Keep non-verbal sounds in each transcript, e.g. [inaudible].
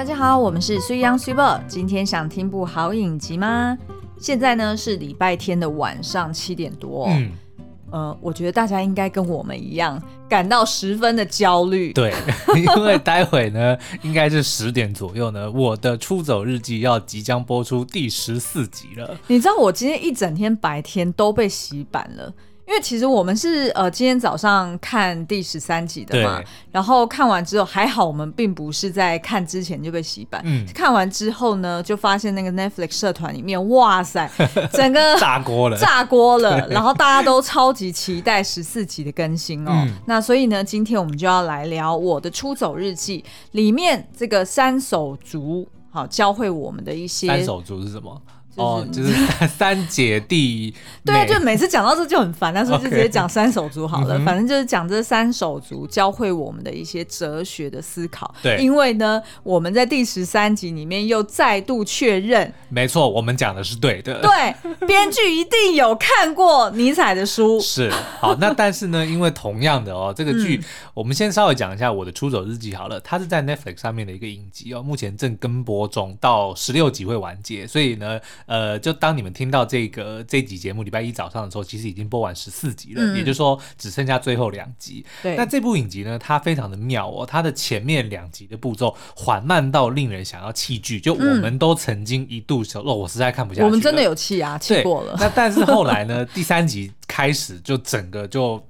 大家好，我们是水央水宝。今天想听部好影集吗？现在呢是礼拜天的晚上七点多。嗯，呃，我觉得大家应该跟我们一样感到十分的焦虑。对，[laughs] 因为待会呢应该是十点左右呢，我的出走日记要即将播出第十四集了。你知道我今天一整天白天都被洗版了。因为其实我们是呃今天早上看第十三集的嘛，然后看完之后还好，我们并不是在看之前就被洗版。嗯，看完之后呢，就发现那个 Netflix 社团里面，哇塞，整个 [laughs] 炸锅了，炸锅了。然后大家都超级期待十四集的更新哦。嗯、那所以呢，今天我们就要来聊我的出走日记里面这个三手足，好教会我们的一些。三手足是什么？哦，就是 [laughs] 三姐弟。对啊，就每次讲到这就很烦，那所以就直接讲三手足好了。反正就是讲这三手足教会我们的一些哲学的思考。对，因为呢，我们在第十三集里面又再度确认，没错，我们讲的是对的。对，编剧一定有看过尼采的书。是，好，那但是呢，因为同样的哦，[laughs] 这个剧，嗯、我们先稍微讲一下我的出走日记好了。它是在 Netflix 上面的一个影集哦，目前正跟播中，到十六集会完结，所以呢。呃，就当你们听到这个这集节目礼拜一早上的时候，其实已经播完十四集了，嗯、也就是说只剩下最后两集。对，那这部影集呢，它非常的妙哦，它的前面两集的步骤缓慢到令人想要弃剧，就我们都曾经一度说，哦，我实在看不下去。我们真的有气啊，气过了。那但是后来呢，第三集开始就整个就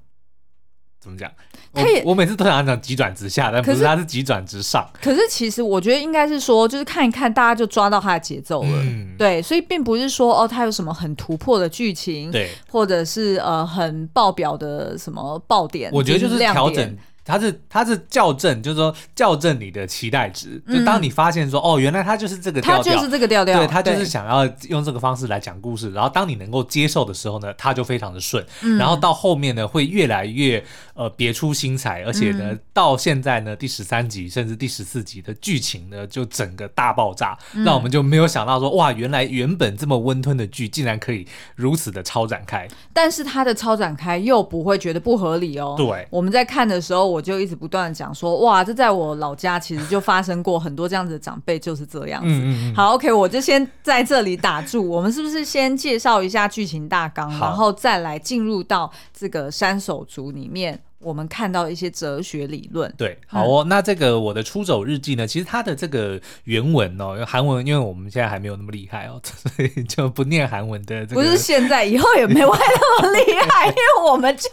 怎么讲？他也我，我每次都想讲急转直下，但不是，他是急转直上。可是其实我觉得应该是说，就是看一看，大家就抓到他的节奏了。嗯，对，所以并不是说哦，他有什么很突破的剧情，对，或者是呃很爆表的什么爆点。我觉得就是调整。他是他是校正，就是说校正你的期待值。就当你发现说，嗯、哦，原来他就是这个调调，它就是这个调调，对，他就是想要用这个方式来讲故事。然后当你能够接受的时候呢，他就非常的顺。嗯、然后到后面呢，会越来越呃别出心裁，而且呢，嗯、到现在呢，第十三集甚至第十四集的剧情呢，就整个大爆炸，那、嗯、我们就没有想到说，哇，原来原本这么温吞的剧，竟然可以如此的超展开。但是它的超展开又不会觉得不合理哦。对，我们在看的时候，我就一直不断的讲说，哇，这在我老家其实就发生过很多这样子的长辈就是这样子。好，OK，我就先在这里打住。我们是不是先介绍一下剧情大纲，然后再来进入到这个山手族里面？我们看到一些哲学理论，对，好哦。嗯、那这个我的出走日记呢，其实它的这个原文哦，韩文，因为我们现在还没有那么厉害哦，[laughs] 所以就不念韩文的、这个。不是现在，以后也没会那么厉害，[laughs] 因为我们就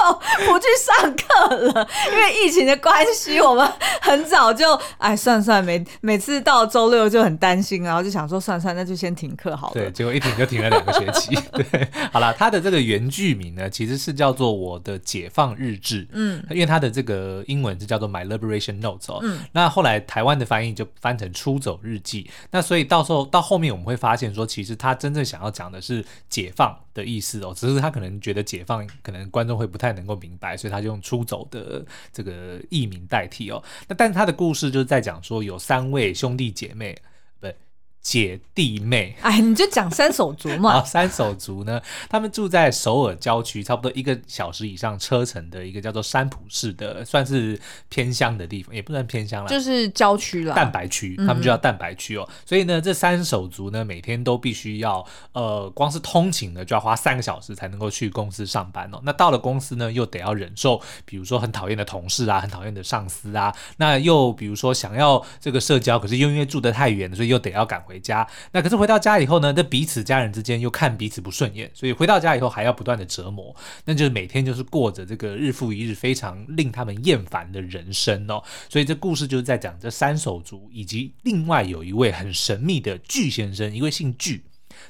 不去上课了。因为疫情的关系，我们很早就哎，算算，每每次到周六就很担心，然后就想说，算算，那就先停课好了。对，结果一停就停了两个学期。[laughs] 对，好了，它的这个原剧名呢，其实是叫做《我的解放日志》。嗯。因为它的这个英文是叫做 My Liberation Notes 哦，嗯，那后来台湾的翻译就翻成出走日记，那所以到时候到后面我们会发现说，其实他真正想要讲的是解放的意思哦，只是他可能觉得解放可能观众会不太能够明白，所以他就用出走的这个译名代替哦，那但是他的故事就是在讲说有三位兄弟姐妹。姐弟妹，哎，你就讲三手足嘛。[laughs] 三手足呢，他们住在首尔郊区，差不多一个小时以上车程的一个叫做山浦市的，算是偏乡的地方，也不算偏乡了，就是郊区了。蛋白区，他们就叫蛋白区哦。嗯、所以呢，这三手足呢，每天都必须要，呃，光是通勤呢，就要花三个小时才能够去公司上班哦。那到了公司呢，又得要忍受，比如说很讨厌的同事啊，很讨厌的上司啊。那又比如说想要这个社交，可是又因为住得太远，所以又得要赶回。家，那可是回到家以后呢，那彼此家人之间又看彼此不顺眼，所以回到家以后还要不断的折磨，那就是每天就是过着这个日复一日非常令他们厌烦的人生哦。所以这故事就是在讲这三手足以及另外有一位很神秘的巨先生，一位姓巨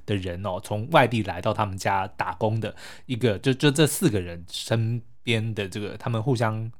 的人哦，从外地来到他们家打工的一个，就就这四个人身边的这个他们互相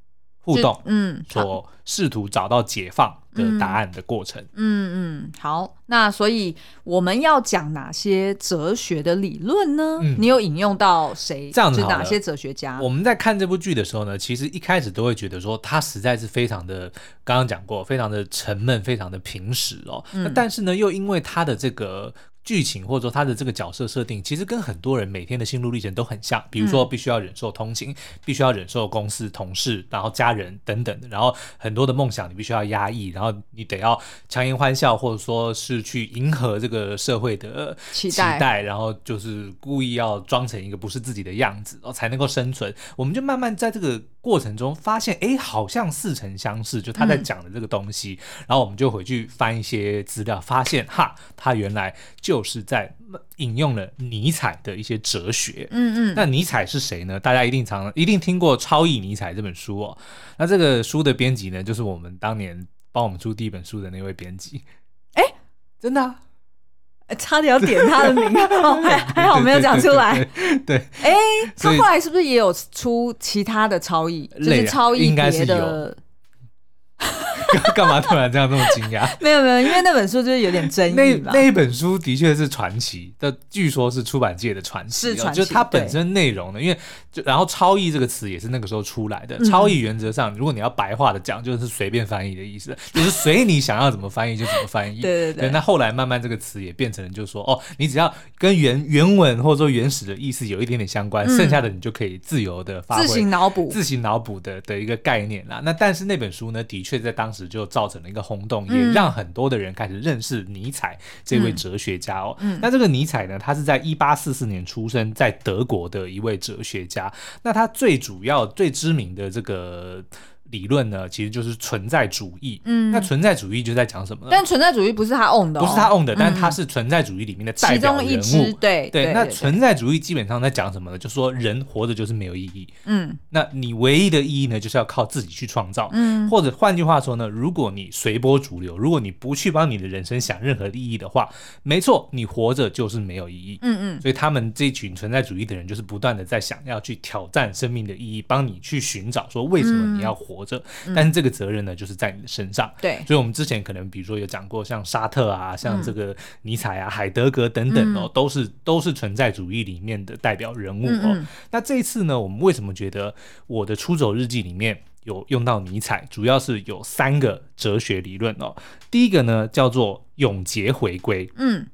互动，嗯，所试图找到解放的答案的过程。嗯嗯，好，那所以我们要讲哪些哲学的理论呢？嗯、你有引用到谁？这样子，哪些哲学家？我们在看这部剧的时候呢，其实一开始都会觉得说，他实在是非常的，刚刚讲过，非常的沉闷，非常的平实哦。嗯、但是呢，又因为他的这个。剧情或者说他的这个角色设定，其实跟很多人每天的心路历程都很像。比如说，必须要忍受通勤，嗯、必须要忍受公司同事，然后家人等等的，然后很多的梦想你必须要压抑，然后你得要强颜欢笑，或者说是去迎合这个社会的期待，期待，然后就是故意要装成一个不是自己的样子，然后才能够生存。我们就慢慢在这个过程中发现，哎，好像似曾相识，就他在讲的这个东西。嗯、然后我们就回去翻一些资料，发现哈，他原来就。是在引用了尼采的一些哲学，嗯嗯，那尼采是谁呢？大家一定常一定听过《超译尼采》这本书哦。那这个书的编辑呢，就是我们当年帮我们出第一本书的那位编辑。哎，真的、啊，差点要点他的名，[laughs] 哦、还还好没有讲出来。对，哎，他后来是不是也有出其他的超译？就是超译别的。[laughs] 干嘛突然这样那么惊讶？[laughs] 没有没有，因为那本书就是有点争议那那一本书的确是传奇，的据说是出版界的传奇，是传奇。就是它本身内容呢，因为就然后“超译”这个词也是那个时候出来的。嗯、超译原则上，如果你要白话的讲，就是随便翻译的意思，就是随你想要怎么翻译就怎么翻译。对 [laughs] 对对，对。那后来慢慢这个词也变成了，就是说哦，你只要跟原原文或者说原始的意思有一点点相关，嗯、剩下的你就可以自由的发挥，自行脑补，自行脑补的的一个概念啦。那但是那本书呢，的确在当时。就造成了一个轰动，也让很多的人开始认识尼采这位哲学家哦。那这个尼采呢，他是在一八四四年出生在德国的一位哲学家。那他最主要、最知名的这个。理论呢，其实就是存在主义。嗯，那存在主义就在讲什么呢？但存在主义不是他 own 的，哦，不是他 own 的，嗯、但是他是存在主义里面的代表人物。其中一，对对，对。那存在主义基本上在讲什么呢？就说人活着就是没有意义。嗯，那你唯一的意义呢，就是要靠自己去创造。嗯，或者换句话说呢，如果你随波逐流，如果你不去帮你的人生想任何意义的话，没错，你活着就是没有意义。嗯嗯。所以他们这群存在主义的人，就是不断的在想要去挑战生命的意义，帮你去寻找说为什么你要活着。嗯、但是这个责任呢，就是在你的身上。对，所以，我们之前可能比如说有讲过，像沙特啊，像这个尼采啊、海德格等等哦，嗯、都是都是存在主义里面的代表人物哦。那这一次呢，我们为什么觉得我的出走日记里面有用到尼采？主要是有三个哲学理论哦。第一个呢叫做永劫回归，嗯。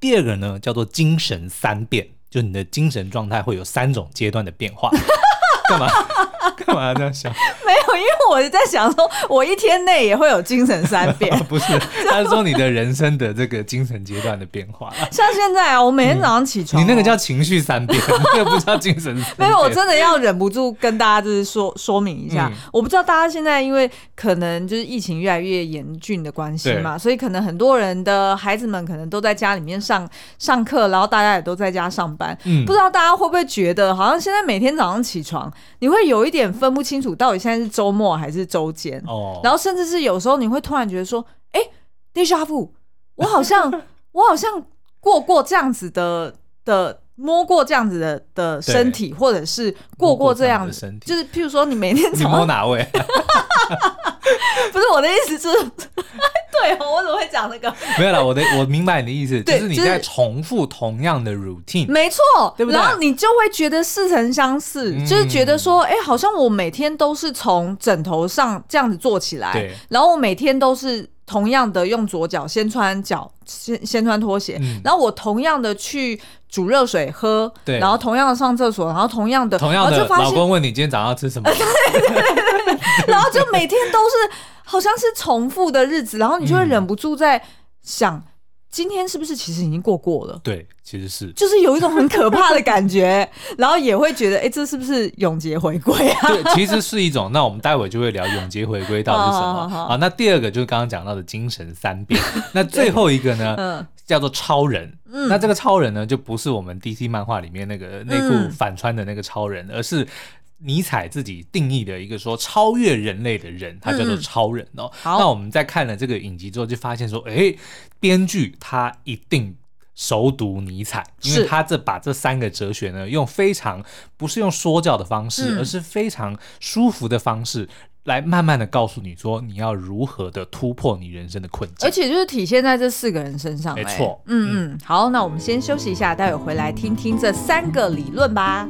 第二个呢叫做精神三变，就你的精神状态会有三种阶段的变化。干嘛？[laughs] 干嘛要这样想？没有，因为我在想说，我一天内也会有精神三变。[laughs] 不是，他是说你的人生的这个精神阶段的变化。像现在啊，我每天早上起床，你那个叫情绪三变，[laughs] 那个不叫精神三变。没有，我真的要忍不住跟大家就是说说明一下，我不知道大家现在因为可能就是疫情越来越严峻的关系嘛，所以可能很多人的孩子们可能都在家里面上上课，然后大家也都在家上班。嗯，不知道大家会不会觉得，好像现在每天早上起床。你会有一点分不清楚，到底现在是周末还是周间哦。然后甚至是有时候你会突然觉得说，哎，déjà vu，我好像 [laughs] 我好像过过这样子的的摸过这样子的的身体，或者是过过这样子，身体就是譬如说你每天早上摸哪位？[laughs] 不是我的意思是。[laughs] 对哦，我怎么会讲那个？没有啦，我的我明白你的意思，就是你在重复同样的 routine，没错，对不对？然后你就会觉得似曾相识，嗯、就是觉得说，哎，好像我每天都是从枕头上这样子坐起来，然后我每天都是同样的用左脚先穿脚，先先穿拖鞋，嗯、然后我同样的去煮热水喝，对，然后同样的上厕所，然后同样的，同样的，老公问你今天早上要吃什么，[laughs] 然后就每天都是。好像是重复的日子，然后你就会忍不住在想，嗯、今天是不是其实已经过过了？对，其实是，就是有一种很可怕的感觉，[laughs] 然后也会觉得，哎、欸，这是不是永劫回归啊？对，其实是一种。那我们待会就会聊永劫回归到底是什么。好，[laughs] 好，那第二个就是刚刚讲到的精神三变。[laughs] 那最后一个呢，嗯、叫做超人。嗯、那这个超人呢，就不是我们 DC 漫画里面那个内裤反穿的那个超人，嗯、而是。尼采自己定义的一个说超越人类的人，他叫做超人哦。嗯、那我们在看了这个影集之后，就发现说，哎，编剧他一定熟读尼采，因为他这把这三个哲学呢，用非常不是用说教的方式，嗯、而是非常舒服的方式，来慢慢的告诉你说，你要如何的突破你人生的困境，而且就是体现在这四个人身上。没错，嗯嗯。好，那我们先休息一下，待会回来听听这三个理论吧。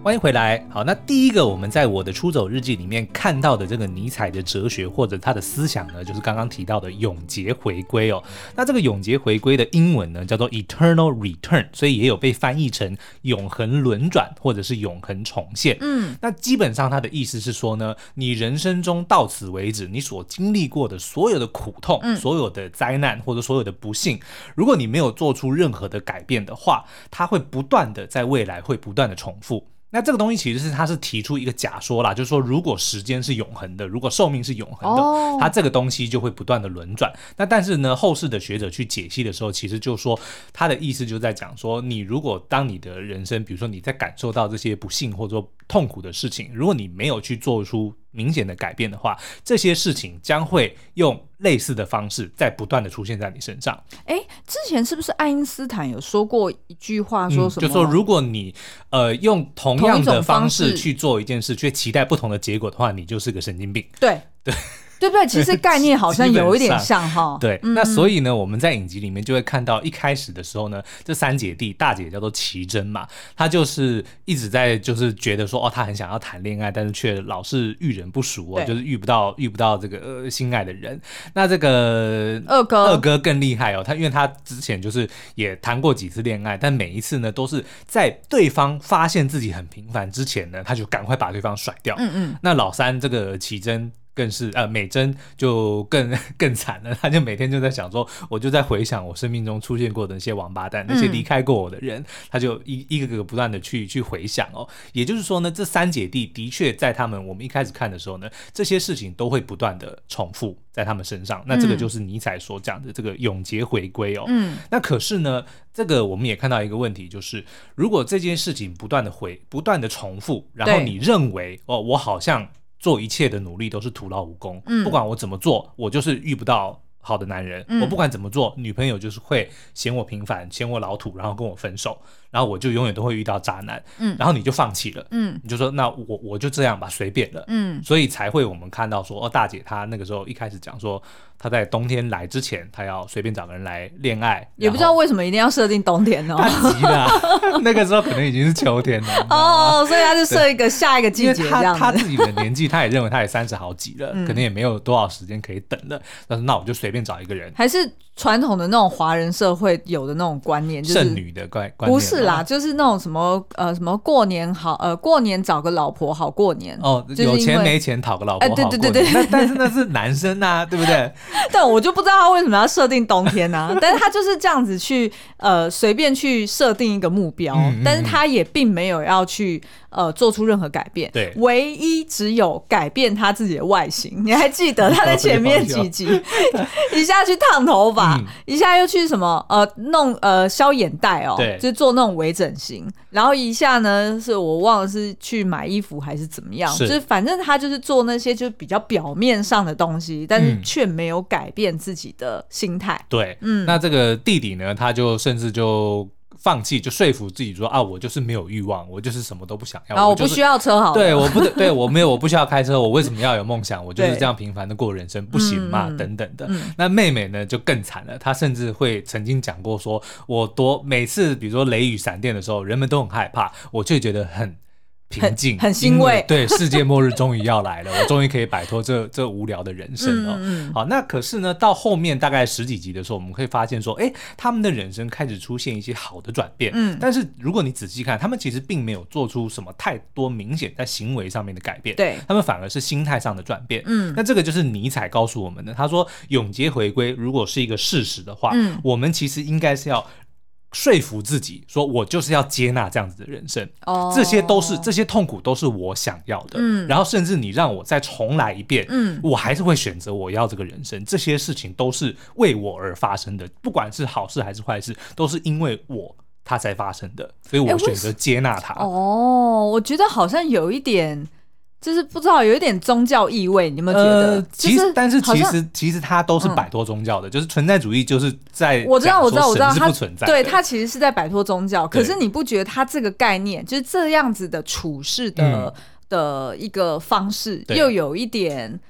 欢迎回来。好，那第一个我们在我的出走日记里面看到的这个尼采的哲学或者他的思想呢，就是刚刚提到的永劫回归哦。那这个永劫回归的英文呢叫做 eternal return，所以也有被翻译成永恒轮转或者是永恒重现。嗯，那基本上它的意思是说呢，你人生中到此为止，你所经历过的所有的苦痛、嗯、所有的灾难或者所有的不幸，如果你没有做出任何的改变的话，它会不断的在未来会不断的重复。那这个东西其实是他是提出一个假说啦，就是说如果时间是永恒的，如果寿命是永恒的，哦、它这个东西就会不断的轮转。那但是呢，后世的学者去解析的时候，其实就说他的意思就在讲说，你如果当你的人生，比如说你在感受到这些不幸或者说痛苦的事情，如果你没有去做出明显的改变的话，这些事情将会用类似的方式在不断的出现在你身上。哎，之前是不是爱因斯坦有说过一句话，说什么？嗯、就说如果你呃用同样的方式去做一件事，却期待不同的结果的话，你就是个神经病。对对。对不对？其实概念好像有一点像哈。[laughs] 对，嗯、那所以呢，我们在影集里面就会看到，一开始的时候呢，这三姐弟，大姐叫做奇珍嘛，她就是一直在就是觉得说，哦，她很想要谈恋爱，但是却老是遇人不淑哦，就是遇不到遇不到这个、呃、心爱的人。那这个二哥二哥更厉害哦，他因为他之前就是也谈过几次恋爱，但每一次呢都是在对方发现自己很平凡之前呢，他就赶快把对方甩掉。嗯嗯。那老三这个奇珍。更是呃，美珍就更更惨了，她就每天就在想说，我就在回想我生命中出现过的那些王八蛋，那些离开过我的人，她、嗯、就一一个个不断的去去回想哦。也就是说呢，这三姐弟的确在他们我们一开始看的时候呢，这些事情都会不断的重复在他们身上。那这个就是尼采所讲的这个永劫回归哦。嗯。那可是呢，这个我们也看到一个问题，就是如果这件事情不断的回不断的重复，然后你认为哦，我好像。做一切的努力都是徒劳无功，嗯，不管我怎么做，我就是遇不到好的男人。嗯，我不管怎么做，女朋友就是会嫌我平凡，嫌我老土，然后跟我分手。然后我就永远都会遇到渣男，嗯，然后你就放弃了，嗯，你就说那我我就这样吧，随便了，嗯，所以才会我们看到说哦，大姐她那个时候一开始讲说她在冬天来之前，她要随便找个人来恋爱，也不知道为什么一定要设定冬天哦，太急了，[laughs] 那个时候可能已经是秋天了，哦，所以他就设一个下一个季节这样，他他自己的年纪，他也认为他也三十好几了，可能也没有多少时间可以等了，但是那我就随便找一个人，还是传统的那种华人社会有的那种观念，就是剩女的观观念，不是啦，就是那种。什么呃什么过年好呃过年找个老婆好过年哦，有钱没钱讨个老婆好过年，哎、对对对对，那但是那是男生啊，对不对？[laughs] 但我就不知道他为什么要设定冬天呢、啊？[laughs] 但是他就是这样子去呃随便去设定一个目标，嗯嗯，但是他也并没有要去。呃，做出任何改变，对，唯一只有改变他自己的外形。你还记得他在前面几集，[laughs] 一下去烫头发，嗯、一下又去什么呃弄呃消眼袋哦，对，就做那种微整形。然后一下呢，是我忘了是去买衣服还是怎么样，是就是反正他就是做那些就比较表面上的东西，但是却没有改变自己的心态。对，嗯，那这个弟弟呢，他就甚至就。放弃就说服自己说啊，我就是没有欲望，我就是什么都不想要。啊，我不需要车好，对，我不对，我没有，我不需要开车，我为什么要有梦想？[laughs] 我就是这样平凡的过人生，不行嘛？等等的。那妹妹呢就更惨了，她甚至会曾经讲过说，我多每次比如说雷雨闪电的时候，人们都很害怕，我却觉得很。平静，很，很欣慰。对，世界末日终于要来了，我终于可以摆脱这这无聊的人生了。嗯嗯好，那可是呢，到后面大概十几集的时候，我们可以发现说，哎，他们的人生开始出现一些好的转变。嗯。但是如果你仔细看，他们其实并没有做出什么太多明显在行为上面的改变。对。他们反而是心态上的转变。嗯。那这个就是尼采告诉我们的。他说，永劫回归如果是一个事实的话，嗯，我们其实应该是要。说服自己说，我就是要接纳这样子的人生，哦，这些都是这些痛苦都是我想要的，嗯，然后甚至你让我再重来一遍，嗯，我还是会选择我要这个人生，这些事情都是为我而发生的，不管是好事还是坏事，都是因为我他才发生的，所以我选择接纳他。哦，我觉得好像有一点。就是不知道有一点宗教意味，你有没有觉得？呃、其实，但是其实其实它都是摆脱宗教的，嗯、就是存在主义，就是在我知道我知道我知道它存在，对它其实是在摆脱宗教。可是你不觉得它这个概念就是这样子的处事的、嗯、的一个方式，又有一点？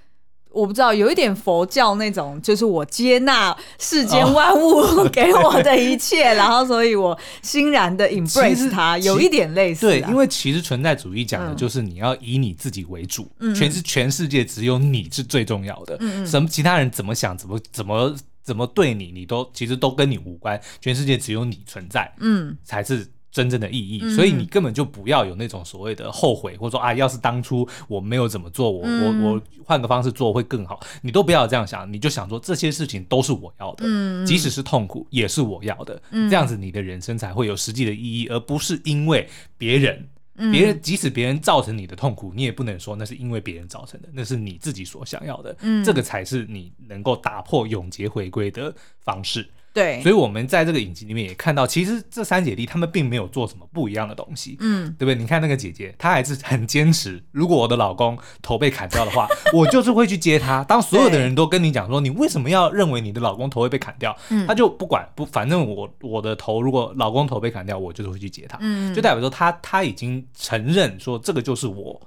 我不知道，有一点佛教那种，就是我接纳世间万物 [laughs] 给我的一切，哦、然后所以我欣然的 embrace 它，有一点类似。对，因为其实存在主义讲的就是你要以你自己为主，嗯、全是全世界只有你是最重要的，嗯、什么其他人怎么想，怎么怎么怎么对你，你都其实都跟你无关，全世界只有你存在，嗯，才是。真正的意义，所以你根本就不要有那种所谓的后悔，或者说啊，要是当初我没有怎么做，我我我换个方式做会更好，你都不要这样想，你就想说这些事情都是我要的，即使是痛苦也是我要的，这样子你的人生才会有实际的意义，而不是因为别人，别人即使别人造成你的痛苦，你也不能说那是因为别人造成的，那是你自己所想要的，这个才是你能够打破永劫回归的方式。对，所以我们在这个影集里面也看到，其实这三姐弟他们并没有做什么不一样的东西，嗯，对不对？你看那个姐姐，她还是很坚持，如果我的老公头被砍掉的话，[laughs] 我就是会去接他。当所有的人都跟你讲说，你为什么要认为你的老公头会被砍掉？嗯，他就不管不，反正我我的头如果老公头被砍掉，我就是会去接他，嗯，就代表说他他已经承认说这个就是我。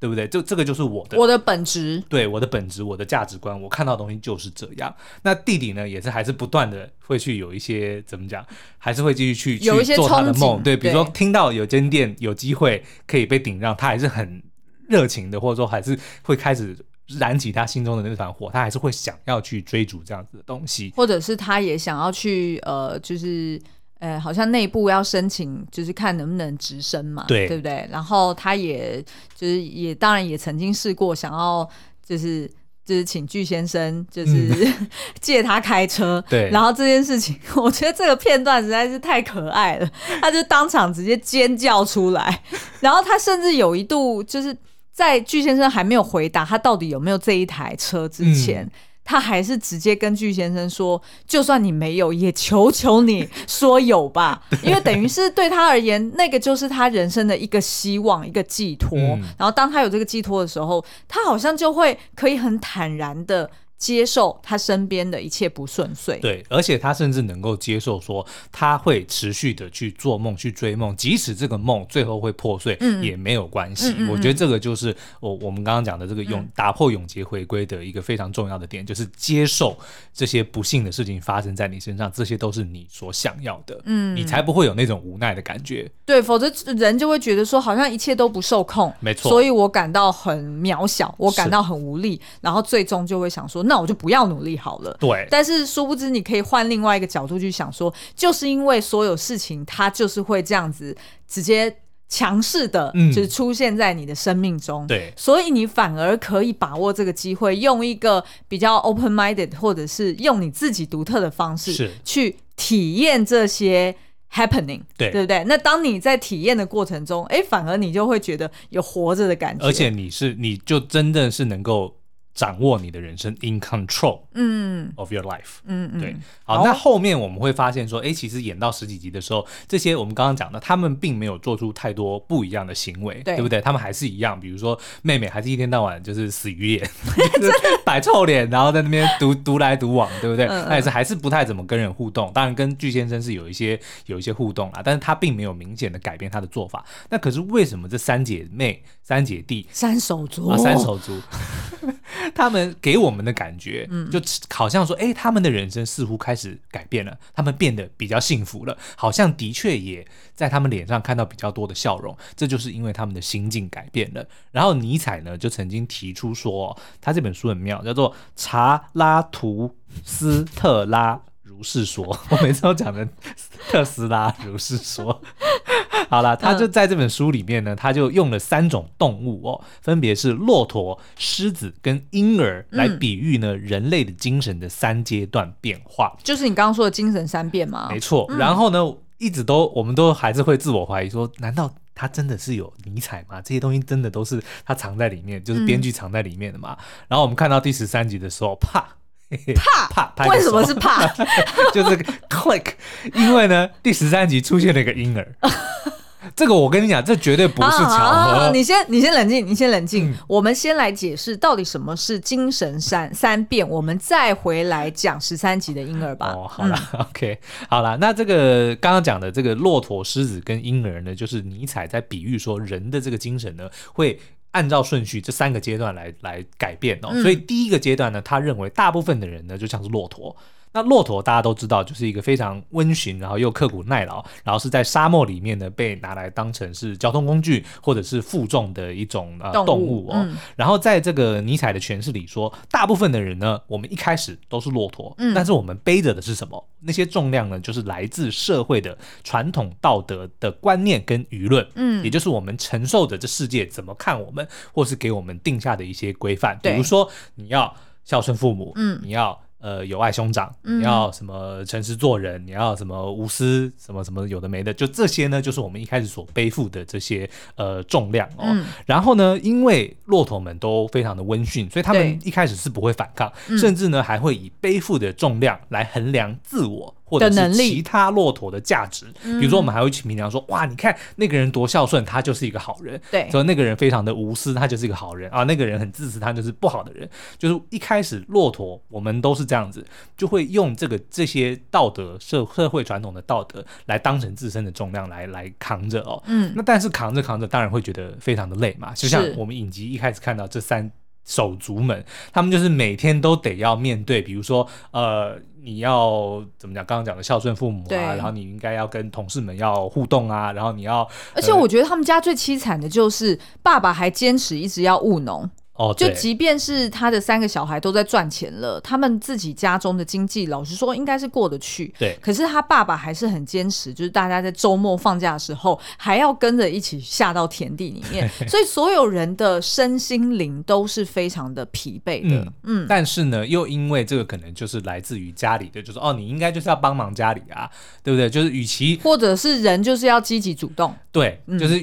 对不对？就这个就是我的，我的本质，对我的本质，我的价值观，我看到的东西就是这样。那弟弟呢，也是还是不断的会去有一些怎么讲，还是会继续去有一些他的梦。对，比如说对听到有间店有机会可以被顶让，他还是很热情的，或者说还是会开始燃起他心中的那团火，他还是会想要去追逐这样子的东西，或者是他也想要去呃，就是。呃，好像内部要申请，就是看能不能直升嘛，对，对不对？然后他也就是也当然也曾经试过想要就是就是请巨先生就是、嗯、[laughs] 借他开车，对。然后这件事情，我觉得这个片段实在是太可爱了，[laughs] 他就当场直接尖叫出来，[laughs] 然后他甚至有一度就是在巨先生还没有回答他到底有没有这一台车之前。嗯他还是直接跟巨先生说：“就算你没有，也求求你 [laughs] 说有吧，因为等于是对他而言，那个就是他人生的一个希望，一个寄托。嗯、然后当他有这个寄托的时候，他好像就会可以很坦然的。”接受他身边的一切不顺遂，对，而且他甚至能够接受说他会持续的去做梦、去追梦，即使这个梦最后会破碎，嗯，也没有关系。嗯、我觉得这个就是我我们刚刚讲的这个永、嗯、打破永劫回归的一个非常重要的点，就是接受这些不幸的事情发生在你身上，这些都是你所想要的，嗯，你才不会有那种无奈的感觉。对，否则人就会觉得说好像一切都不受控，没错，所以我感到很渺小，我感到很无力，然后最终就会想说。那我就不要努力好了。对，但是殊不知，你可以换另外一个角度去想说，说就是因为所有事情它就是会这样子直接强势的，就是出现在你的生命中。对、嗯，所以你反而可以把握这个机会，用一个比较 open minded，或者是用你自己独特的方式，是去体验这些 happening。对，对不对？那当你在体验的过程中，哎，反而你就会觉得有活着的感觉，而且你是，你就真的是能够。掌握你的人生，in control，嗯，of your life，嗯嗯，对，好，那后面我们会发现说，哎、欸，其实演到十几集的时候，这些我们刚刚讲的，他们并没有做出太多不一样的行为，对，对不对？他们还是一样，比如说妹妹还是一天到晚就是死鱼脸，[laughs] 摆臭脸，然后在那边独独来独往，对不对？那也是还是不太怎么跟人互动，当然跟巨先生是有一些有一些互动啦，但是他并没有明显的改变他的做法。那可是为什么这三姐妹、三姐弟、三手足？啊，三手足？[laughs] 他们给我们的感觉，嗯就好像说，哎、欸，他们的人生似乎开始改变了，他们变得比较幸福了，好像的确也在他们脸上看到比较多的笑容。这就是因为他们的心境改变了。然后尼采呢，就曾经提出说，他这本书很妙，叫做《查拉图斯特拉如是说》。[laughs] 我每次都讲的特斯拉如是说。[laughs] 好了，他就在这本书里面呢，他就用了三种动物哦，分别是骆驼、狮子跟婴儿来比喻呢人类的精神的三阶段变化，就是你刚刚说的精神三变吗？没错。然后呢，一直都我们都还是会自我怀疑说，难道他真的是有尼采吗？这些东西真的都是他藏在里面，就是编剧藏在里面的嘛？然后我们看到第十三集的时候，啪 [laughs] 啪啪，为什么是怕？[laughs] 就是 click，因为呢，第十三集出现了一个婴儿。[laughs] 这个我跟你讲，这绝对不是巧合。好好好好，你先，你先冷静，你先冷静。嗯、我们先来解释到底什么是精神三三变，我们再回来讲十三集的婴儿吧。哦，好了、嗯、，OK，好了，那这个刚刚讲的这个骆驼、狮子跟婴儿呢，就是尼采在比喻说人的这个精神呢会。按照顺序这三个阶段来来改变哦。所以第一个阶段呢，他认为大部分的人呢就像是骆驼。那骆驼大家都知道，就是一个非常温驯，然后又刻苦耐劳，然后是在沙漠里面呢被拿来当成是交通工具或者是负重的一种呃动物，哦。嗯、然后在这个尼采的诠释里说，大部分的人呢，我们一开始都是骆驼，嗯、但是我们背着的是什么？那些重量呢，就是来自社会的传统道德的观念跟舆论，嗯，也就是我们承受着这世界怎么看我们，或是给我们定下的一些规范，比如说你要孝顺父母，嗯，你要。呃，友爱兄长，你要什么诚实做人，嗯、你要什么无私，什么什么有的没的，就这些呢，就是我们一开始所背负的这些呃重量哦。嗯、然后呢，因为骆驼们都非常的温驯，所以他们一开始是不会反抗，甚至呢还会以背负的重量来衡量自我。或者是其他骆驼的价值，比如说我们还会去评价说，哇，你看那个人多孝顺，他就是一个好人；对，所以那个人非常的无私，他就是一个好人啊。那个人很自私，他就是不好的人。就是一开始骆驼，我们都是这样子，就会用这个这些道德社社会传统的道德来当成自身的重量来来扛着哦。嗯，那但是扛着扛着，当然会觉得非常的累嘛。就像我们影集一开始看到这三手足们，他们就是每天都得要面对，比如说呃。你要怎么讲？刚刚讲的孝顺父母啊，然后你应该要跟同事们要互动啊，然后你要，而且我觉得他们家最凄惨的就是爸爸还坚持一直要务农。哦，就即便是他的三个小孩都在赚钱了，他们自己家中的经济，老实说应该是过得去。对，可是他爸爸还是很坚持，就是大家在周末放假的时候，还要跟着一起下到田地里面，[laughs] 所以所有人的身心灵都是非常的疲惫的。嗯，嗯，但是呢，又因为这个可能就是来自于家里的，就是哦，你应该就是要帮忙家里啊，对不对？就是与其或者是人就是要积极主动。对，就是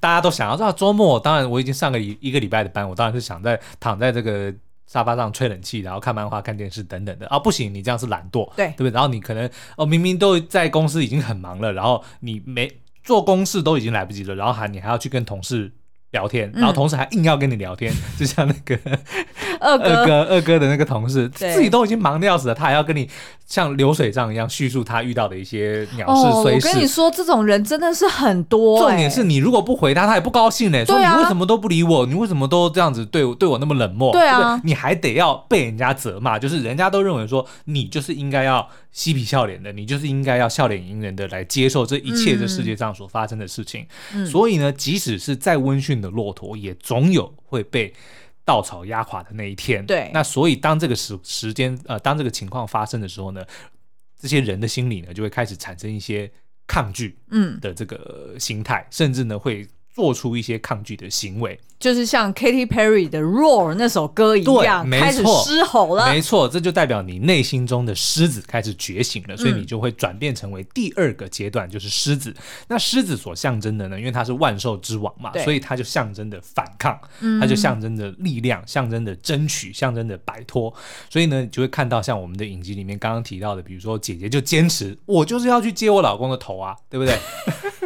大家都想要知道周末，当然我已经上个一一个礼拜的班，我当然是想。在躺在这个沙发上吹冷气，然后看漫画、看电视等等的啊，不行，你这样是懒惰，对对不对？然后你可能哦，明明都在公司已经很忙了，然后你没做公事都已经来不及了，然后还你还要去跟同事聊天，然后同时还硬要跟你聊天，嗯、[laughs] 就像那个 [laughs] 二哥二哥的那个同事，自己都已经忙得要死了，他还要跟你。像流水账一样叙述他遇到的一些鸟事虽事。我跟你说，这种人真的是很多。重点是你如果不回他，他也不高兴呢。说你为什么都不理我？你为什么都这样子对我对我那么冷漠？对啊，你还得要被人家责骂，就是人家都认为说你就是应该要嬉皮笑脸的，你就是应该要笑脸迎人的来接受这一切这世界上所发生的事情。所以呢，即使是再温驯的骆驼，也总有会被。稻草压垮的那一天，对，那所以当这个时时间呃，当这个情况发生的时候呢，这些人的心里呢就会开始产生一些抗拒，嗯的这个心态，嗯、甚至呢会做出一些抗拒的行为。就是像 Katy Perry 的《Roar》那首歌一样，开始狮吼了。没错，这就代表你内心中的狮子开始觉醒了，所以你就会转变成为第二个阶段，就是狮子。嗯、那狮子所象征的呢，因为它是万兽之王嘛，所以它就象征着反抗，它就象征着力量，象征着争取，象征着摆脱。所以呢，你就会看到像我们的影集里面刚刚提到的，比如说姐姐就坚持，我就是要去接我老公的头啊，对不对？[laughs]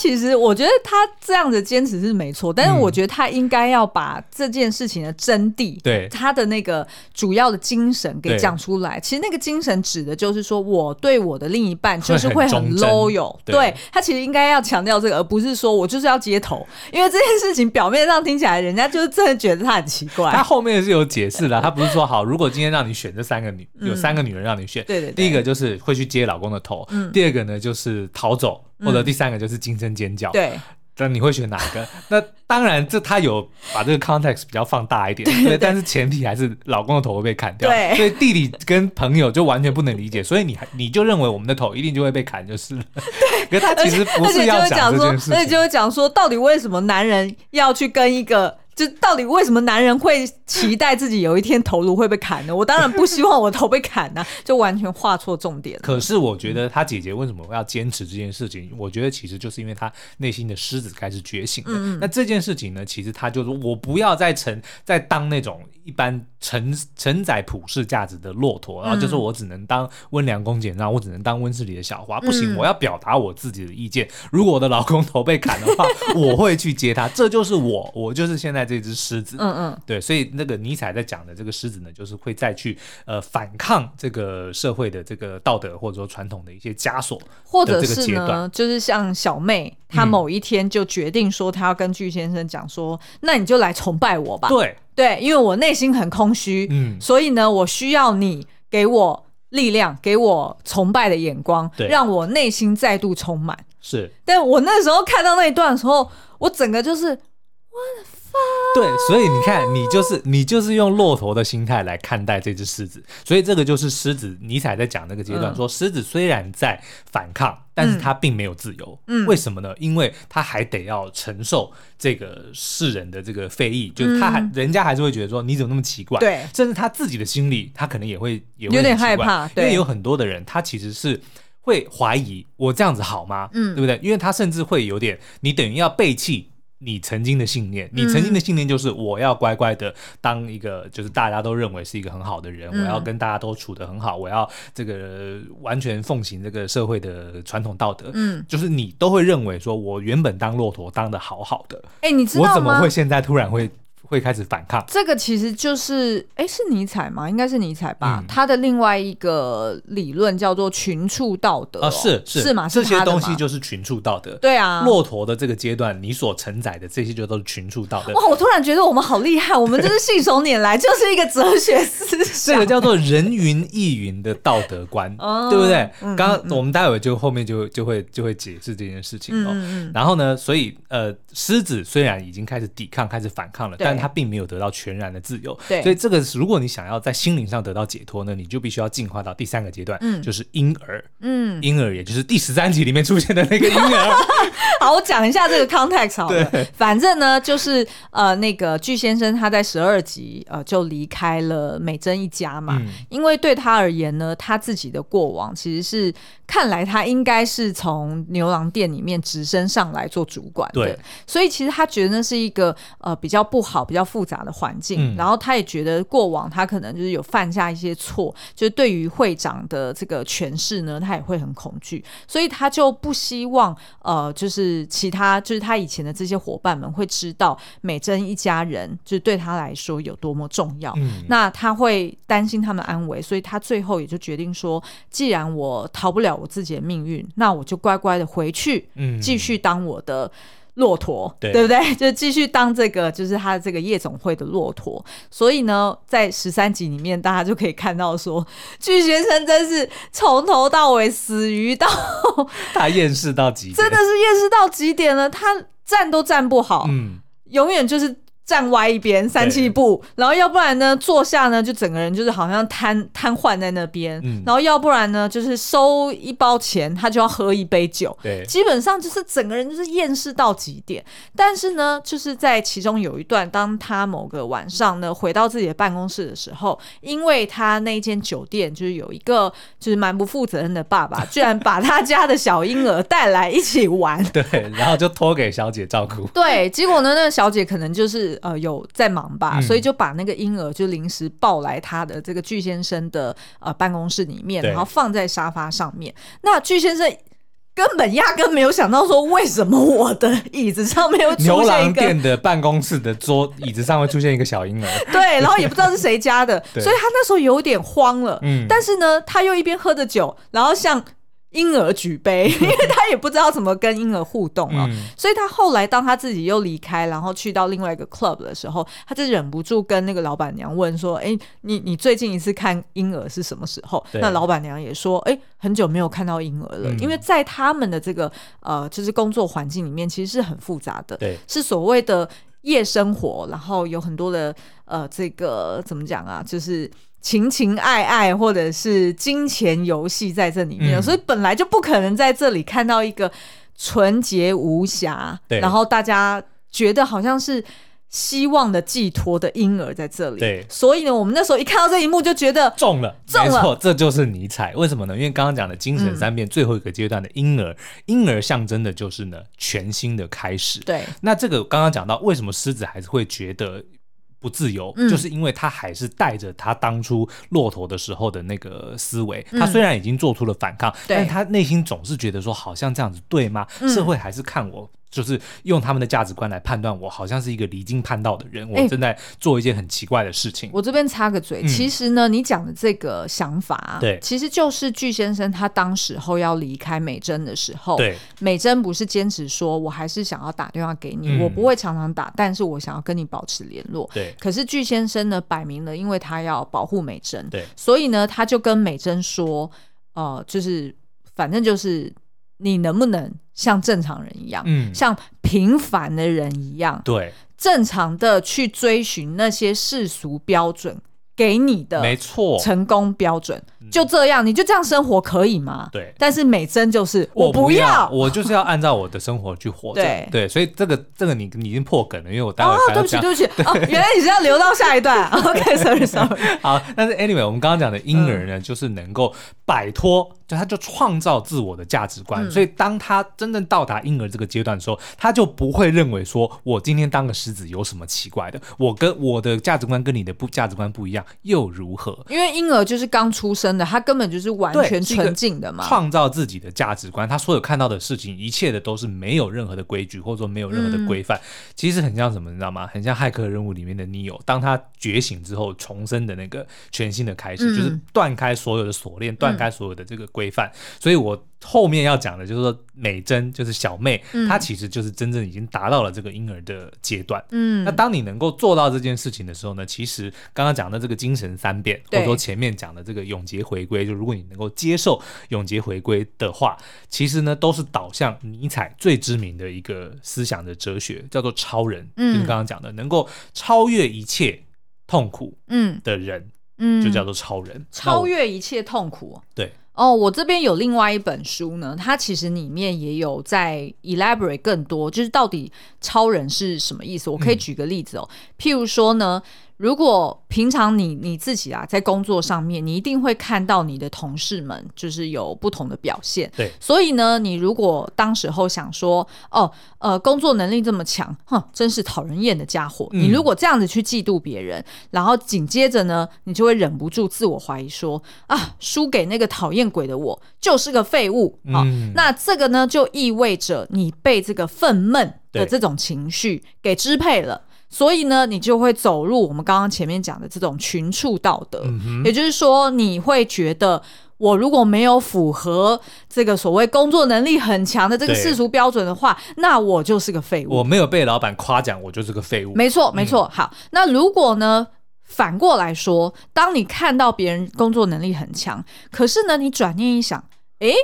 其实我觉得他这样的坚持是没错，但是我觉得他应该要把这件事情的真谛，对他的那个主要的精神给讲出来。其实那个精神指的就是说，我对我的另一半就是会很 loyal。对，他其实应该要强调这个，而不是说我就是要接头，因为这件事情表面上听起来，人家就是真的觉得他很奇怪。他后面是有解释的，他不是说好，如果今天让你选这三个女，有三个女人让你选，对对，第一个就是会去接老公的头，嗯第二个呢就是逃走。或者第三个就是惊声尖叫，对，那你会选哪一个？[laughs] 那当然，这他有把这个 context 比较放大一点，对，但是前提还是老公的头会被砍掉，对，所以弟弟跟朋友就完全不能理解，所以你还你就认为我们的头一定就会被砍就是了，对，[laughs] 可是他其实不是要讲这件事情，所以就会讲说，到底为什么男人要去跟一个。就到底为什么男人会期待自己有一天头颅会被砍呢？我当然不希望我头被砍呢、啊，[laughs] 就完全画错重点。可是我觉得他姐姐为什么要坚持这件事情？我觉得其实就是因为他内心的狮子开始觉醒了。嗯、那这件事情呢，其实他就说我不要再承再当那种一般承承载普世价值的骆驼，然后就是我只能当温良恭俭让，我只能当温室里的小花，不行，我要表达我自己的意见。如果我的老公头被砍的话，我会去接他，这就是我，我就是现在。这只狮子，嗯嗯，对，所以那个尼采在讲的这个狮子呢，就是会再去呃反抗这个社会的这个道德或者说传统的一些枷锁，或者是呢，就是像小妹，她某一天就决定说，她要跟巨先生讲说，嗯、那你就来崇拜我吧。对对，因为我内心很空虚，嗯，所以呢，我需要你给我力量，给我崇拜的眼光，对，让我内心再度充满。是，但我那时候看到那一段的时候，我整个就是。对，所以你看，你就是你就是用骆驼的心态来看待这只狮子，所以这个就是狮子。尼采在讲那个阶段说，狮子虽然在反抗，但是它并没有自由。嗯，为什么呢？因为它还得要承受这个世人的这个非议，就是他还人家还是会觉得说你怎么那么奇怪？对，甚至他自己的心里，他可能也会也会有点害怕，因为有很多的人他其实是会怀疑我这样子好吗？嗯，对不对？因为他甚至会有点，你等于要背弃。你曾经的信念，你曾经的信念就是我要乖乖的当一个，就是大家都认为是一个很好的人，嗯、我要跟大家都处得很好，我要这个完全奉行这个社会的传统道德。嗯，就是你都会认为说，我原本当骆驼当的好好的，哎、欸，你知道吗？我怎么会现在突然会？会开始反抗，这个其实就是，哎，是尼采吗？应该是尼采吧。嗯、他的另外一个理论叫做群畜道德、哦啊，是是是吗？这些东西就是群畜道德。对啊，骆驼的这个阶段，你所承载的这些就都是群畜道德。哇，我突然觉得我们好厉害，我们真是信手拈来，就是一个哲学思想。这个叫做人云亦云的道德观，哦、对不对？刚我们待会就后面就就会就会解释这件事情哦。然后呢，所以呃，狮子虽然已经开始抵抗、开始反抗了，但是它并没有得到。全然的自由，对，所以这个是如果你想要在心灵上得到解脱呢，你就必须要进化到第三个阶段，嗯，就是婴儿，嗯，婴儿也就是第十三集里面出现的那个婴儿。[laughs] 好，我讲一下这个 context 好了，对。反正呢，就是呃，那个巨先生他在十二集呃就离开了美珍一家嘛，嗯、因为对他而言呢，他自己的过往其实是看来他应该是从牛郎店里面直升上来做主管的，对，所以其实他觉得那是一个呃比较不好、比较复杂的环。环境，然后他也觉得过往他可能就是有犯下一些错，就是对于会长的这个权势呢，他也会很恐惧，所以他就不希望呃，就是其他就是他以前的这些伙伴们会知道美珍一家人就是对他来说有多么重要。嗯，那他会担心他们安危，所以他最后也就决定说，既然我逃不了我自己的命运，那我就乖乖的回去，嗯，继续当我的。骆驼，对，对不对？[laughs] 就继续当这个，就是他这个夜总会的骆驼。所以呢，在十三集里面，大家就可以看到说，巨学生真是从头到尾死鱼到 [laughs] 他厌世到极点，真的是厌世到极点了。他站都站不好，嗯，永远就是。站歪一边，三七步，然后要不然呢，坐下呢，就整个人就是好像瘫瘫痪在那边，嗯、然后要不然呢，就是收一包钱，他就要喝一杯酒，对，基本上就是整个人就是厌世到极点。但是呢，就是在其中有一段，当他某个晚上呢回到自己的办公室的时候，因为他那间酒店就是有一个就是蛮不负责任的爸爸，[laughs] 居然把他家的小婴儿带来一起玩，对，然后就托给小姐照顾，对，结果呢，那个小姐可能就是。呃，有在忙吧，嗯、所以就把那个婴儿就临时抱来他的这个巨先生的呃办公室里面，然后放在沙发上面。那巨先生根本压根没有想到说，为什么我的椅子上面会出现一个牛郎店的办公室的桌椅子上会出现一个小婴儿？[laughs] 对，然后也不知道是谁家的，[laughs] 所以他那时候有点慌了。嗯，但是呢，他又一边喝着酒，然后像。婴儿举杯，[laughs] 因为他也不知道怎么跟婴儿互动啊，嗯、所以他后来当他自己又离开，然后去到另外一个 club 的时候，他就忍不住跟那个老板娘问说：“哎、欸，你你最近一次看婴儿是什么时候？”那老板娘也说：“哎、欸，很久没有看到婴儿了，嗯、因为在他们的这个呃，就是工作环境里面，其实是很复杂的，是所谓的夜生活，然后有很多的呃，这个怎么讲啊，就是。”情情爱爱或者是金钱游戏在这里面，嗯、所以本来就不可能在这里看到一个纯洁无瑕，对然后大家觉得好像是希望的寄托的婴儿在这里。对，所以呢，我们那时候一看到这一幕就觉得中了，中了，没错，这就是尼采。为什么呢？因为刚刚讲的精神三变最后一个阶段的婴儿，嗯、婴儿象征的就是呢全新的开始。对，那这个刚刚讲到，为什么狮子还是会觉得？不自由，嗯、就是因为他还是带着他当初骆驼的时候的那个思维。嗯、他虽然已经做出了反抗，但他内心总是觉得说，好像这样子对吗？嗯、社会还是看我就是用他们的价值观来判断我，好像是一个离经叛道的人，我正在做一件很奇怪的事情。欸、我这边插个嘴，嗯、其实呢，你讲的这个想法，对，其实就是巨先生他当时候要离开美珍的时候，对，美珍不是坚持说我还是想要打电话给你，嗯、我不会常常打，但是我想要跟你保持联络，对。可是巨先生呢，摆明了，因为他要保护美珍，对，所以呢，他就跟美珍说，呃，就是反正就是。你能不能像正常人一样，嗯，像平凡的人一样，对，正常的去追寻那些世俗标准给你的，没错，成功标准。就这样，你就这样生活可以吗？对。但是美珍就是我不要，我就是要按照我的生活去活着。对对，所以这个这个你你已经破梗了，因为我待会儿哦，对不起对不起 [laughs] 哦，原来你是要留到下一段。[laughs] OK，sorry sorry。好，但是 anyway，我们刚刚讲的婴儿呢，就是能够摆脱，就他就创造自我的价值观。所以当他真正到达婴儿这个阶段的时候，他就不会认为说我今天当个狮子有什么奇怪的，我跟我的价值观跟你的不价值观不一样又如何？因为婴儿就是刚出生的。他根本就是完全纯净的嘛，创造自己的价值观。他所有看到的事情，一切的都是没有任何的规矩，或者说没有任何的规范。嗯、其实很像什么，你知道吗？很像骇客任务里面的 Neo，当他觉醒之后重生的那个全新的开始，嗯、就是断开所有的锁链，断开所有的这个规范。嗯、所以我。后面要讲的就是说，美珍就是小妹，嗯、她其实就是真正已经达到了这个婴儿的阶段。嗯，那当你能够做到这件事情的时候呢，其实刚刚讲的这个精神三变，或者说前面讲的这个永劫回归，就如果你能够接受永劫回归的话，其实呢都是导向尼采最知名的一个思想的哲学，叫做超人。嗯，就是刚刚讲的能够超越一切痛苦，嗯的人，嗯，就叫做超人，超越一切痛苦。对。哦，我这边有另外一本书呢，它其实里面也有在 elaborate 更多，就是到底超人是什么意思？我可以举个例子哦，嗯、譬如说呢。如果平常你你自己啊，在工作上面，你一定会看到你的同事们就是有不同的表现。对，所以呢，你如果当时候想说，哦，呃，工作能力这么强，哼，真是讨人厌的家伙。嗯、你如果这样子去嫉妒别人，然后紧接着呢，你就会忍不住自我怀疑说，啊，输给那个讨厌鬼的我就是个废物。好、嗯哦，那这个呢，就意味着你被这个愤懑的这种情绪给支配了。所以呢，你就会走入我们刚刚前面讲的这种群畜道德，嗯、也就是说，你会觉得我如果没有符合这个所谓工作能力很强的这个世俗标准的话，那我就是个废物。我没有被老板夸奖，我就是个废物。没错，没错。嗯、好，那如果呢，反过来说，当你看到别人工作能力很强，可是呢，你转念一想，诶。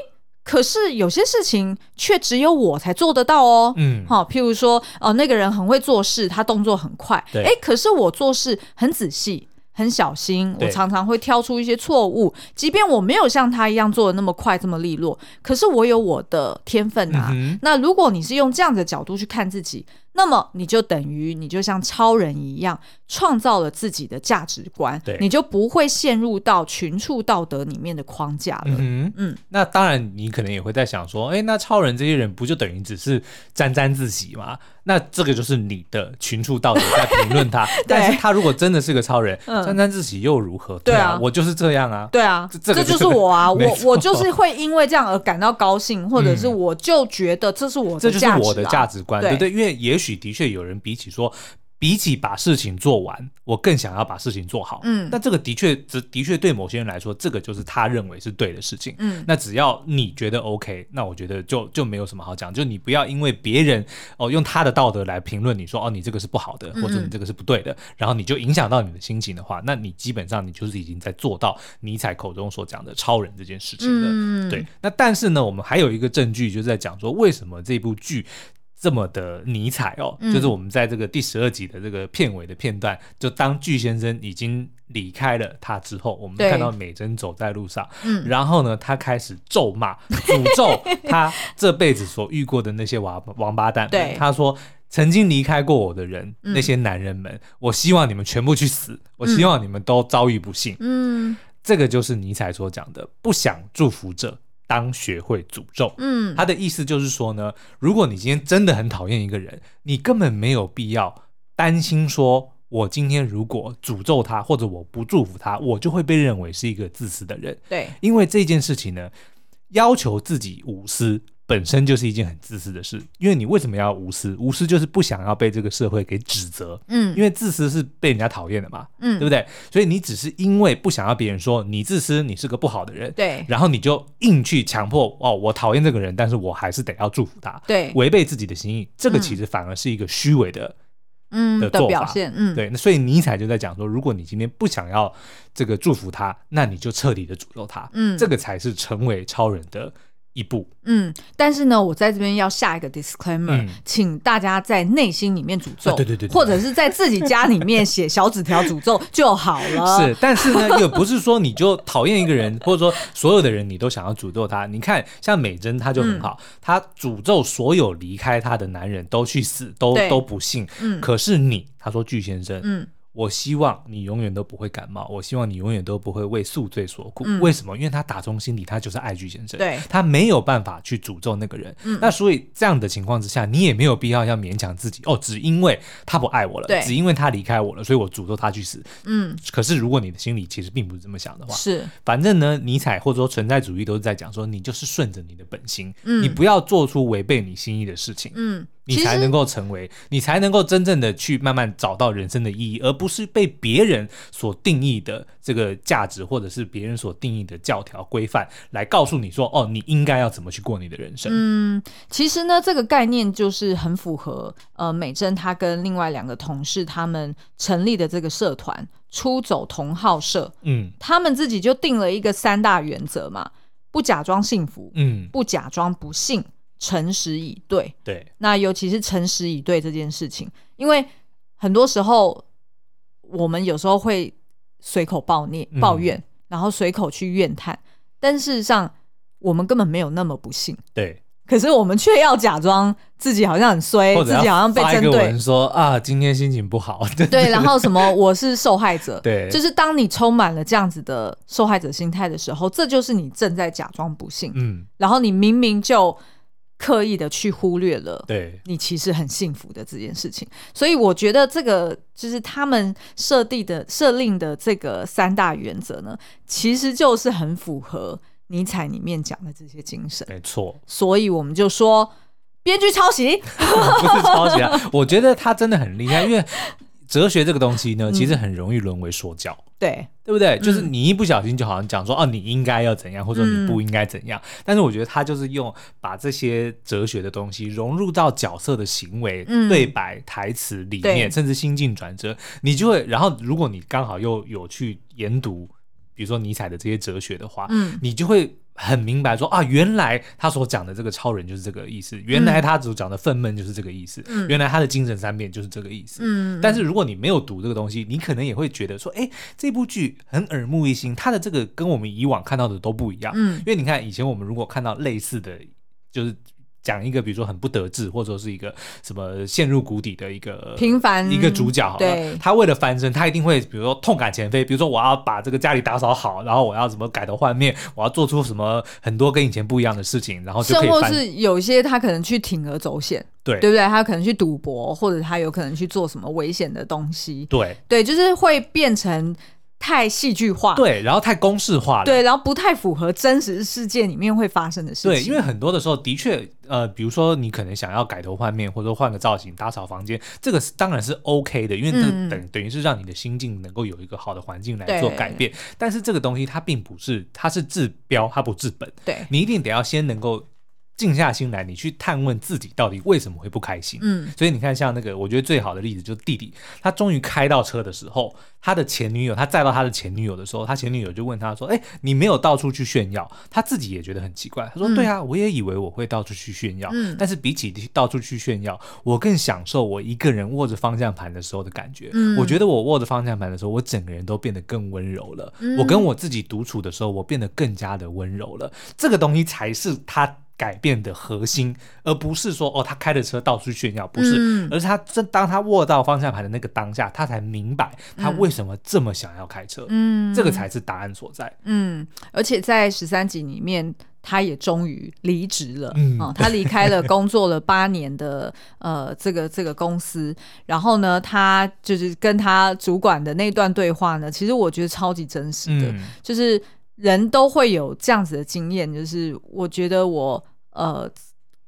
可是有些事情却只有我才做得到哦。嗯，好，譬如说，哦、呃，那个人很会做事，他动作很快。对，哎，可是我做事很仔细、很小心，我常常会挑出一些错误。即便我没有像他一样做的那么快、这么利落，可是我有我的天分啊。嗯、那如果你是用这样的角度去看自己，那么你就等于你就像超人一样，创造了自己的价值观，你就不会陷入到群畜道德里面的框架了。嗯嗯，那当然，你可能也会在想说，哎，那超人这些人不就等于只是沾沾自喜吗？那这个就是你的群畜道德在评论他。[laughs] 但是他如果真的是个超人，嗯、沾沾自喜又如何？对啊，我就是这样啊。对啊，这，这就是我啊，[laughs] 我我就是会因为这样而感到高兴，或者是我就觉得这是我这就是我的价值观，对不对，对？因为也许。的确有人比起说，比起把事情做完，我更想要把事情做好。嗯，那这个的确，这的确对某些人来说，这个就是他认为是对的事情。嗯，那只要你觉得 OK，那我觉得就就没有什么好讲。就你不要因为别人哦用他的道德来评论你说哦你这个是不好的，或者你这个是不对的，嗯、然后你就影响到你的心情的话，那你基本上你就是已经在做到尼采口中所讲的超人这件事情了。嗯，对。那但是呢，我们还有一个证据，就是在讲说为什么这部剧。这么的尼采哦，嗯、就是我们在这个第十二集的这个片尾的片段，就当巨先生已经离开了他之后，我们看到美珍走在路上，嗯，然后呢，他开始咒骂、诅咒他这辈子所遇过的那些王王八蛋，对，他说曾经离开过我的人，嗯、那些男人们，我希望你们全部去死，我希望你们都遭遇不幸，嗯，这个就是尼采所讲的不想祝福者。当学会诅咒，嗯，他的意思就是说呢，如果你今天真的很讨厌一个人，你根本没有必要担心说，我今天如果诅咒他或者我不祝福他，我就会被认为是一个自私的人。对，因为这件事情呢，要求自己无私本身就是一件很自私的事，因为你为什么要无私？无私就是不想要被这个社会给指责，嗯，因为自私是被人家讨厌的嘛，嗯，对不对？所以你只是因为不想要别人说你自私，你是个不好的人，对，然后你就硬去强迫哦，我讨厌这个人，但是我还是得要祝福他，对，违背自己的心意，这个其实反而是一个虚伪的，嗯的表现，嗯，对。那所以尼采就在讲说，如果你今天不想要这个祝福他，那你就彻底的诅咒他，嗯，这个才是成为超人的。一步，嗯，但是呢，我在这边要下一个 disclaimer，嗯，请大家在内心里面诅咒，啊、对，对，对或者是在自己家里面写小纸条诅咒就好了。[laughs] 是，但是呢，也不是说你就讨厌一个人，或者说所有的人你都想要诅咒他。你看，像美珍她就很好，她、嗯、诅咒所有离开她的男人都去死，都都不信。嗯，可是你，她说巨先生，嗯。我希望你永远都不会感冒，我希望你永远都不会为宿醉所苦。嗯、为什么？因为他打从心底他就是爱菊先生，对，他没有办法去诅咒那个人。嗯、那所以这样的情况之下，你也没有必要要勉强自己哦，只因为他不爱我了，只因为他离开我了，所以我诅咒他去死。嗯，可是如果你的心里其实并不是这么想的话，是，反正呢，尼采或者说存在主义都是在讲说，你就是顺着你的本心，嗯，你不要做出违背你心意的事情，嗯。你才能够成为，你才能够真正的去慢慢找到人生的意义，而不是被别人所定义的这个价值，或者是别人所定义的教条规范来告诉你说，哦，你应该要怎么去过你的人生。嗯，其实呢，这个概念就是很符合呃美珍她跟另外两个同事他们成立的这个社团“出走同好社”。嗯，他们自己就定了一个三大原则嘛，不假装幸福，嗯，不假装不幸。诚实以对，对，那尤其是诚实以对这件事情，因为很多时候我们有时候会随口抱怨、抱怨，嗯、然后随口去怨叹，但事实上我们根本没有那么不幸，对。可是我们却要假装自己好像很衰，自己好像被针对，说啊，今天心情不好，对，[laughs] 对，然后什么我是受害者，[laughs] 对，就是当你充满了这样子的受害者心态的时候，这就是你正在假装不幸，嗯，然后你明明就。刻意的去忽略了，对你其实很幸福的这件事情，所以我觉得这个就是他们设定的设定的这个三大原则呢，其实就是很符合尼采里面讲的这些精神。没错，所以我们就说编剧抄袭，[laughs] 不是抄袭啊，我觉得他真的很厉害，因为。哲学这个东西呢，其实很容易沦为说教，嗯、对对不对？就是你一不小心就好像讲说，哦，你应该要怎样，或者你不应该怎样。嗯、但是我觉得他就是用把这些哲学的东西融入到角色的行为、嗯、对白、台词里面，甚至心境转折，你就会。然后，如果你刚好又有去研读，比如说尼采的这些哲学的话，嗯，你就会。很明白说啊，原来他所讲的这个超人就是这个意思，原来他所讲的愤懑就是这个意思，嗯、原来他的精神三变就是这个意思。嗯，但是如果你没有读这个东西，你可能也会觉得说，哎，这部剧很耳目一新，他的这个跟我们以往看到的都不一样。嗯，因为你看以前我们如果看到类似的就是。讲一个，比如说很不得志，或者说是一个什么陷入谷底的一个平凡一个主角，好了，对他为了翻身，他一定会比如说痛改前非，比如说我要把这个家里打扫好，然后我要怎么改头换面，我要做出什么很多跟以前不一样的事情，然后就可以或是有些他可能去铤而走险，对对不对？他可能去赌博，或者他有可能去做什么危险的东西，对对，就是会变成。太戏剧化，对，然后太公式化了，对，然后不太符合真实世界里面会发生的事情。对，因为很多的时候，的确，呃，比如说你可能想要改头换面，或者说换个造型、打扫房间，这个是当然是 OK 的，因为这等、嗯、等于是让你的心境能够有一个好的环境来做改变。但是这个东西它并不是，它是治标，它不治本。对，你一定得要先能够。静下心来，你去探问自己到底为什么会不开心。嗯，所以你看，像那个，我觉得最好的例子就是弟弟，他终于开到车的时候，他的前女友，他载到他的前女友的时候，他前女友就问他说：“哎，你没有到处去炫耀？”他自己也觉得很奇怪。他说：“对啊，我也以为我会到处去炫耀，嗯，但是比起到处去炫耀，我更享受我一个人握着方向盘的时候的感觉。嗯，我觉得我握着方向盘的时候，我整个人都变得更温柔了。我跟我自己独处的时候，我变得更加的温柔了。这个东西才是他。”改变的核心，而不是说哦，他开着车到处炫耀，不是，嗯、而是他正当他握到方向盘的那个当下，他才明白他为什么这么想要开车，嗯，这个才是答案所在，嗯，而且在十三集里面，他也终于离职了，嗯、哦，他离开了工作了八年的呃这个这个公司，然后呢，他就是跟他主管的那段对话呢，其实我觉得超级真实的，嗯、就是。人都会有这样子的经验，就是我觉得我呃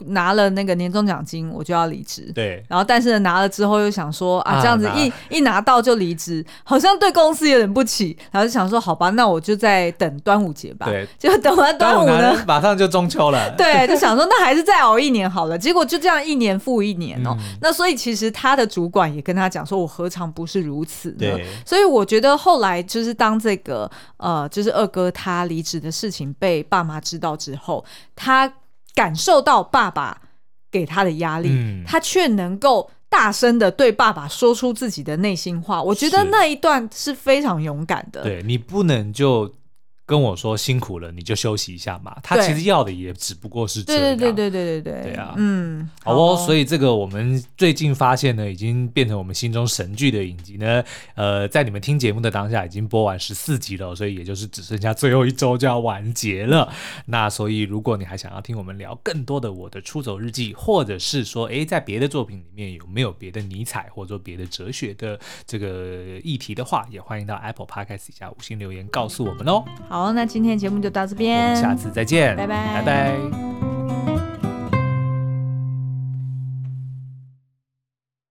拿了那个年终奖金，我就要离职。对，然后但是拿了之后又想说啊，这样子一啊一拿到就离职，好像对公司有点不起，然后就想说好吧，那我就在等端午节吧。对，就等完端午呢，马上就中秋了。[laughs] 对，就想说那还是再熬一年好了。结果就这样一年复一年哦。嗯、那所以其实他的主管也跟他讲说，我何尝不是如此呢？所以我觉得后来就是当这个呃，就是二哥他离职的事情被爸妈知道之后，他感受到爸爸。给他的压力，嗯、他却能够大声的对爸爸说出自己的内心话。我觉得那一段是非常勇敢的。对，你不能就。跟我说辛苦了，你就休息一下嘛。他其实要的也只不过是这样。对对对对对对对啊，嗯，好哦。所以这个我们最近发现呢，已经变成我们心中神剧的影集呢。呃，在你们听节目的当下，已经播完十四集了，所以也就是只剩下最后一周就要完结了。那所以，如果你还想要听我们聊更多的我的出走日记，或者是说，哎，在别的作品里面有没有别的尼采或者说别的哲学的这个议题的话，也欢迎到 Apple Podcast 底下五星留言告诉我们哦。好那今天节目就到这边。下次再见。拜拜。拜拜。